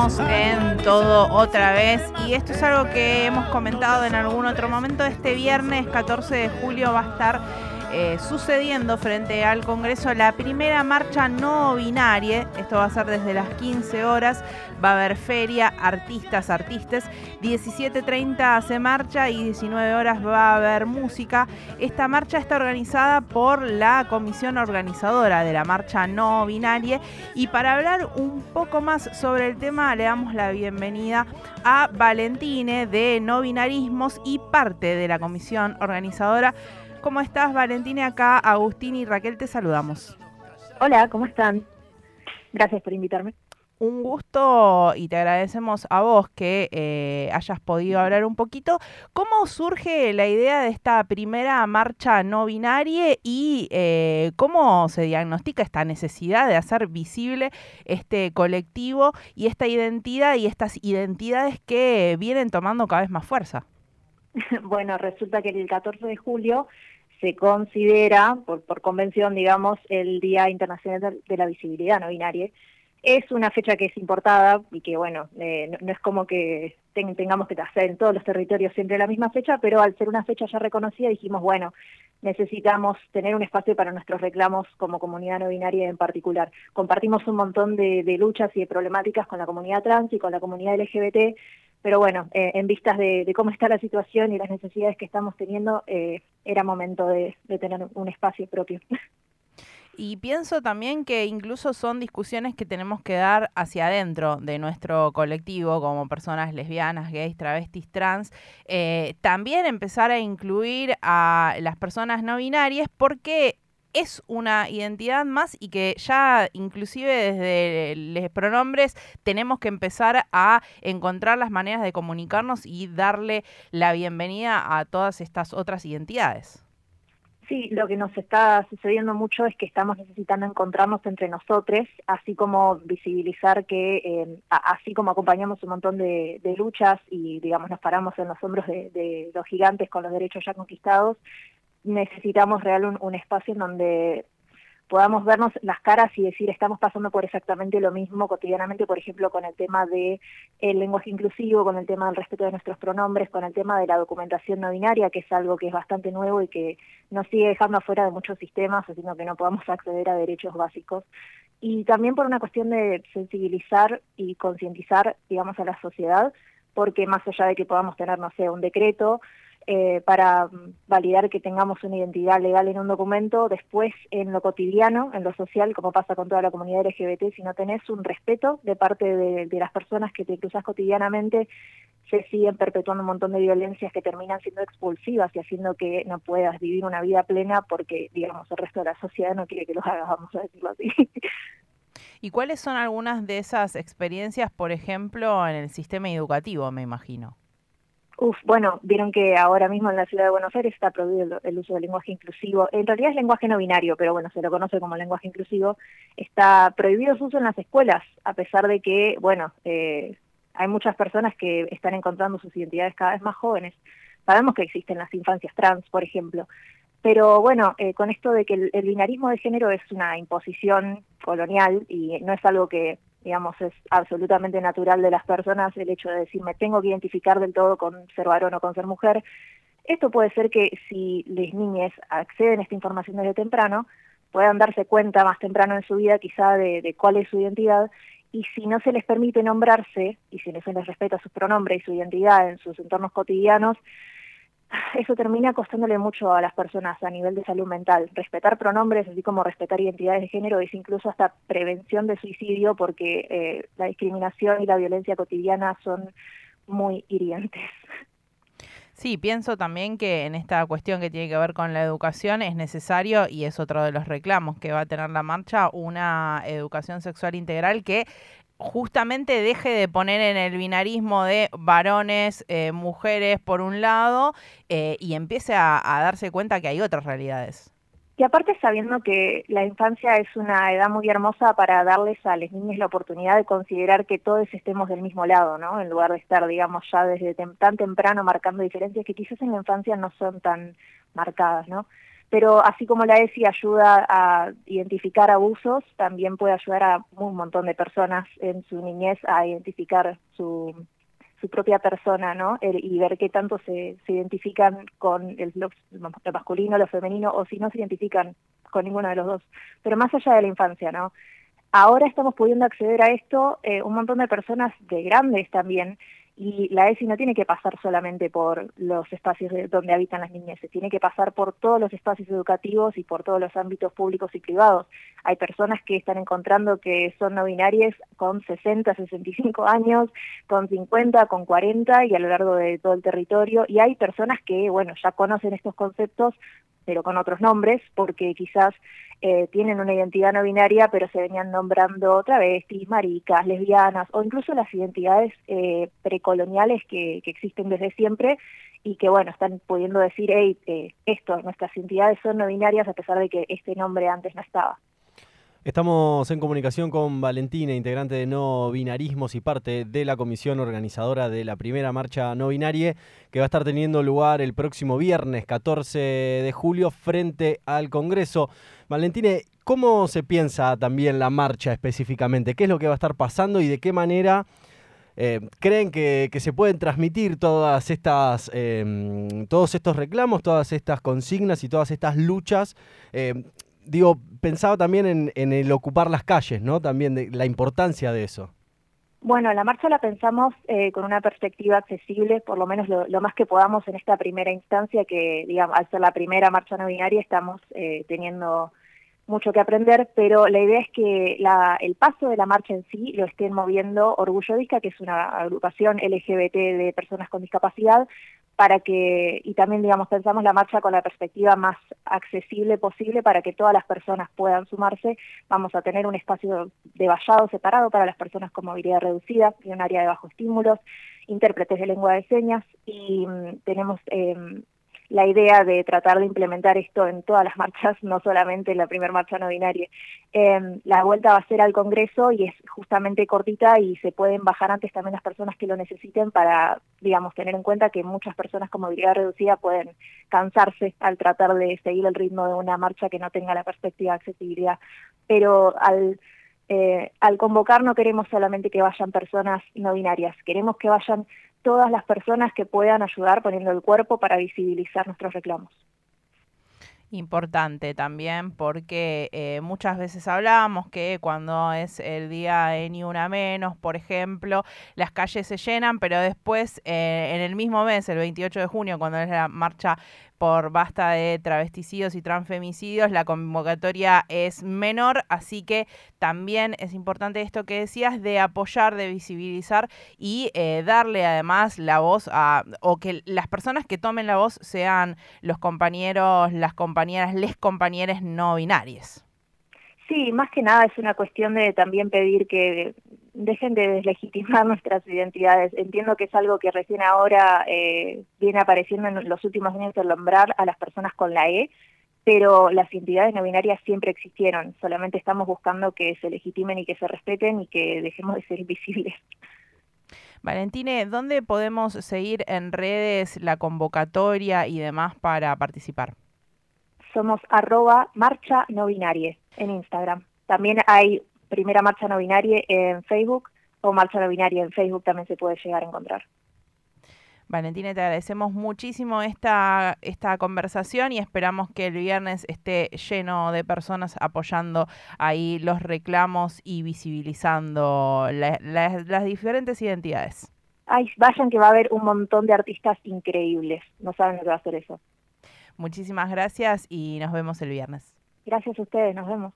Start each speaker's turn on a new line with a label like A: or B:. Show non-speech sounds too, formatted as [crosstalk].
A: En todo otra vez y esto es algo que hemos comentado en algún otro momento. Este viernes 14 de julio va a estar eh, sucediendo frente al Congreso la primera marcha no binaria. Esto va a ser desde las 15 horas. Va a haber feria, artistas, artistas. 17.30 se marcha y 19 horas va a haber música. Esta marcha está organizada por la comisión organizadora de la marcha no binaria. Y para hablar un poco más sobre el tema, le damos la bienvenida a Valentine de No Binarismos y parte de la comisión organizadora. ¿Cómo estás, Valentina? Acá Agustín y Raquel te saludamos.
B: Hola, ¿cómo están? Gracias por invitarme.
A: Un gusto y te agradecemos a vos que eh, hayas podido hablar un poquito. ¿Cómo surge la idea de esta primera marcha no binaria y eh, cómo se diagnostica esta necesidad de hacer visible este colectivo y esta identidad y estas identidades que vienen tomando cada vez más fuerza? [laughs]
B: Bueno, resulta que el 14 de julio se considera, por, convención, digamos, el Día Internacional de la Visibilidad No Binaria. Es una fecha que es importada y que, bueno, eh, no, es como que tengamos que hacer en todos los territorios siempre la misma fecha, pero al ser una fecha ya reconocida dijimos, bueno, necesitamos tener un espacio para nuestros reclamos como comunidad no binaria en particular. Compartimos un montón de, de luchas y de problemáticas con la comunidad trans y con la comunidad LGBT, pero bueno, eh, en vistas de, cómo está la situación y las necesidades que estamos teniendo, eh, era momento de, tener un espacio propio.
A: Y pienso también que incluso son discusiones que tenemos que dar hacia adentro de nuestro colectivo como personas lesbianas, gays, travestis, trans. Eh, también empezar a incluir a las personas no binarias porque es una identidad más y que ya inclusive desde los pronombres tenemos que empezar a encontrar las maneras de comunicarnos y darle la bienvenida a todas estas otras identidades.
B: Sí, lo que nos está sucediendo mucho es que estamos necesitando encontrarnos entre nosotros, así como visibilizar que, eh, así como acompañamos un montón de, luchas y, digamos, nos paramos en los hombros de los gigantes con los derechos ya conquistados, necesitamos real un, espacio en donde podamos vernos las caras y decir estamos pasando por exactamente lo mismo cotidianamente, por ejemplo, con el tema de el lenguaje inclusivo, con el tema del respeto de nuestros pronombres, con el tema de la documentación no binaria, que es algo que es bastante nuevo y que nos sigue dejando afuera de muchos sistemas, haciendo que no podamos acceder a derechos básicos. Y también por una cuestión de sensibilizar y concientizar, digamos, a la sociedad, porque más allá de que podamos tener, no sé, un decreto, eh, para validar que tengamos una identidad legal en un documento, después en lo cotidiano, en lo social, como pasa con toda la comunidad LGBT, si no tenés un respeto de parte de, las personas que te cruzas cotidianamente, se siguen perpetuando un montón de violencias que terminan siendo expulsivas y haciendo que no puedas vivir una vida plena porque, digamos, el resto de la sociedad no quiere que lo hagas, vamos a decirlo así.
A: ¿Y cuáles son algunas de esas experiencias, por ejemplo, en el sistema educativo, me imagino?
B: Uf, bueno, vieron que ahora mismo en la ciudad de Buenos Aires está prohibido el, uso del lenguaje inclusivo. En realidad es lenguaje no binario, pero bueno, se lo conoce como lenguaje inclusivo. Está prohibido su uso en las escuelas, a pesar de que, bueno, eh, hay muchas personas que están encontrando sus identidades cada vez más jóvenes. Sabemos que existen las infancias trans, por ejemplo. Pero bueno, eh, con esto de que el binarismo de género es una imposición colonial y no es algo que digamos, es absolutamente natural de las personas el hecho de decir me tengo que identificar del todo con ser varón o con ser mujer. Esto puede ser que si las niñas acceden a esta información desde temprano, puedan darse cuenta más temprano en su vida quizá de, cuál es su identidad y si no se les permite nombrarse y si no se les respeta sus pronombres y su identidad en sus entornos cotidianos, eso termina costándole mucho a las personas a nivel de salud mental. Respetar pronombres, así como respetar identidades de género, es incluso hasta prevención de suicidio porque eh, la discriminación y la violencia cotidiana son muy hirientes.
A: Sí, pienso también que en esta cuestión que tiene que ver con la educación es necesario, y es otro de los reclamos que va a tener la marcha, una educación sexual integral que justamente deje de poner en el binarismo de varones, eh, mujeres por un lado eh, y empiece a, darse cuenta que hay otras realidades.
B: Y aparte sabiendo que la infancia es una edad muy hermosa para darles a las niñas la oportunidad de considerar que todos estemos del mismo lado, ¿no? En lugar de estar, digamos, ya desde tan temprano marcando diferencias que quizás en la infancia no son tan marcadas, ¿no? Pero así como la ESI ayuda a identificar abusos, también puede ayudar a un montón de personas en su niñez a identificar su, su propia persona, ¿no? y ver qué tanto se, se identifican con el, lo, masculino, lo femenino, o si no se identifican con ninguno de los dos. Pero más allá de la infancia, ¿no? Ahora estamos pudiendo acceder a esto eh, un montón de personas de grandes también, y la ESI no tiene que pasar solamente por los espacios donde habitan las niñeces, tiene que pasar por todos los espacios educativos y por todos los ámbitos públicos y privados. Hay personas que están encontrando que son no binarias con 60, 65 años, con 50, con 40 y a lo largo de todo el territorio. Y hay personas que, bueno, ya conocen estos conceptos, pero con otros nombres, porque quizás eh, tienen una identidad no binaria, pero se venían nombrando travestis, maricas, lesbianas, o incluso las identidades eh, precoloniales que, existen desde siempre y que, bueno, están pudiendo decir, hey, eh, esto, nuestras identidades son no binarias a pesar de que este nombre antes no estaba.
C: Estamos en comunicación con Valentina, integrante de No Binarismos y parte de la comisión organizadora de la primera marcha no binaria, que va a estar teniendo lugar el próximo viernes 14 de julio frente al Congreso. Valentine, ¿cómo se piensa también la marcha específicamente? ¿Qué es lo que va a estar pasando y de qué manera eh, creen que, se pueden transmitir todas estas, em, todos estos reclamos, todas estas consignas y todas estas luchas? Eh, digo, pensaba también en, el ocupar las calles, ¿no? También de la importancia de eso.
B: Bueno, la marcha la pensamos eh, con una perspectiva accesible, por lo menos lo, más que podamos en esta primera instancia, que digamos, al ser la primera marcha no binaria estamos eh, teniendo mucho que aprender, pero la idea es que la, el paso de la marcha en sí lo estén moviendo Orgullo Disca, que es una agrupación LGBT de personas con discapacidad, para que, y también, digamos, pensamos la marcha con la perspectiva más accesible posible para que todas las personas puedan sumarse. Vamos a tener un espacio de vallado separado para las personas con movilidad reducida y un área de bajo estímulos, intérpretes de lengua de señas y mm, tenemos eh, la idea de tratar de implementar esto en todas las marchas, [laughs] no solamente en la primera marcha no binaria. Em, la vuelta va a ser al Congreso y es justamente cortita y se pueden bajar antes también las personas que lo necesiten para, digamos, tener en cuenta que muchas personas con movilidad reducida pueden cansarse al tratar de seguir el ritmo de una marcha que no tenga la perspectiva de accesibilidad. Pero al eh, al convocar no queremos solamente que vayan personas no binarias, queremos que vayan todas las personas que puedan ayudar poniendo el cuerpo para visibilizar nuestros reclamos.
A: Importante también porque eh, muchas veces hablamos que cuando es el día de Ni Una Menos, por ejemplo, las calles se llenan, pero después eh, en el mismo mes, el 28 de junio, cuando es la marcha por basta de travesticidios y transfemicidios, la convocatoria es menor, así que también es importante esto que decías de apoyar, de visibilizar y eh, darle además la voz a, o que las personas que tomen la voz sean los compañeros, las compañeras, les compañeros no binarias.
B: Sí, más que nada es una cuestión de también pedir que dejen de deslegitimar [laughs] nuestras identidades. Entiendo que es algo que recién ahora eh, viene apareciendo en los últimos años el nombrar a las personas con la E, pero las identidades no binarias siempre existieron, solamente estamos buscando que se legitimen y que se respeten y que dejemos de ser invisibles.
A: Valentine, ¿dónde podemos seguir en redes la convocatoria y demás para participar?
B: Somos arroba marcha no binaria en Instagram. También hay Primera Marcha No Binaria en Facebook o Marcha No Binaria en Facebook también se puede llegar a encontrar.
A: Valentina, te agradecemos muchísimo esta, esta conversación y esperamos que el viernes esté lleno de personas apoyando ahí los reclamos y visibilizando las diferentes identidades.
B: Ay, vayan que va a haber un montón de artistas increíbles. No saben lo que va a hacer eso.
A: Muchísimas gracias y nos vemos el viernes.
B: Gracias a ustedes, nos vemos.